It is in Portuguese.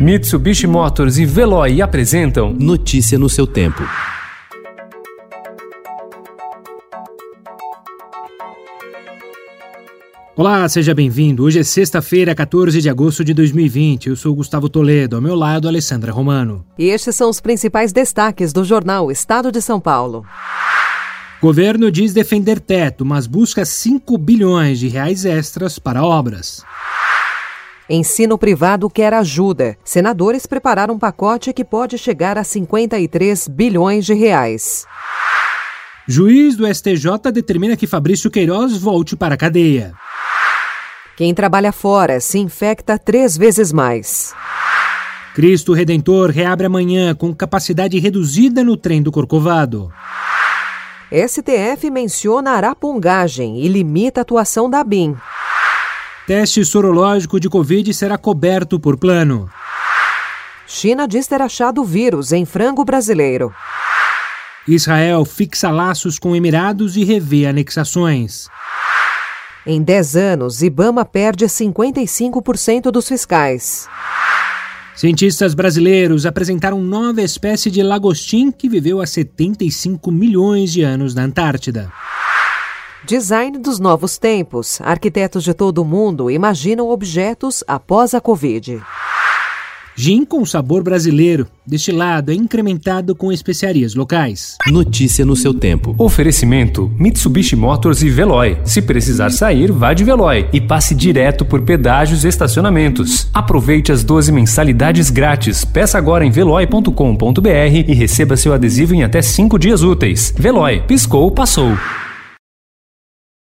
Mitsubishi Motors e Veloy apresentam Notícia no seu tempo. Olá, seja bem-vindo. Hoje é sexta-feira, 14 de agosto de 2020. Eu sou Gustavo Toledo, ao meu lado, Alessandra Romano. E estes são os principais destaques do jornal Estado de São Paulo. Governo diz defender teto, mas busca 5 bilhões de reais extras para obras. Ensino privado quer ajuda. Senadores prepararam um pacote que pode chegar a 53 bilhões de reais. Juiz do STJ determina que Fabrício Queiroz volte para a cadeia. Quem trabalha fora se infecta três vezes mais. Cristo Redentor reabre amanhã com capacidade reduzida no trem do Corcovado. STF menciona arapongagem e limita a atuação da BIM. Teste sorológico de Covid será coberto por plano. China diz ter achado vírus em frango brasileiro. Israel fixa laços com Emirados e revê anexações. Em 10 anos, Ibama perde 55% dos fiscais. Cientistas brasileiros apresentaram nova espécie de lagostim que viveu há 75 milhões de anos na Antártida. Design dos novos tempos. Arquitetos de todo o mundo imaginam objetos após a Covid. Gin com sabor brasileiro. Destilado é incrementado com especiarias locais. Notícia no seu tempo. Oferecimento: Mitsubishi Motors e Veloy. Se precisar sair, vá de Veloy e passe direto por pedágios e estacionamentos. Aproveite as 12 mensalidades grátis. Peça agora em veloy.com.br e receba seu adesivo em até 5 dias úteis. Veloy, piscou, passou.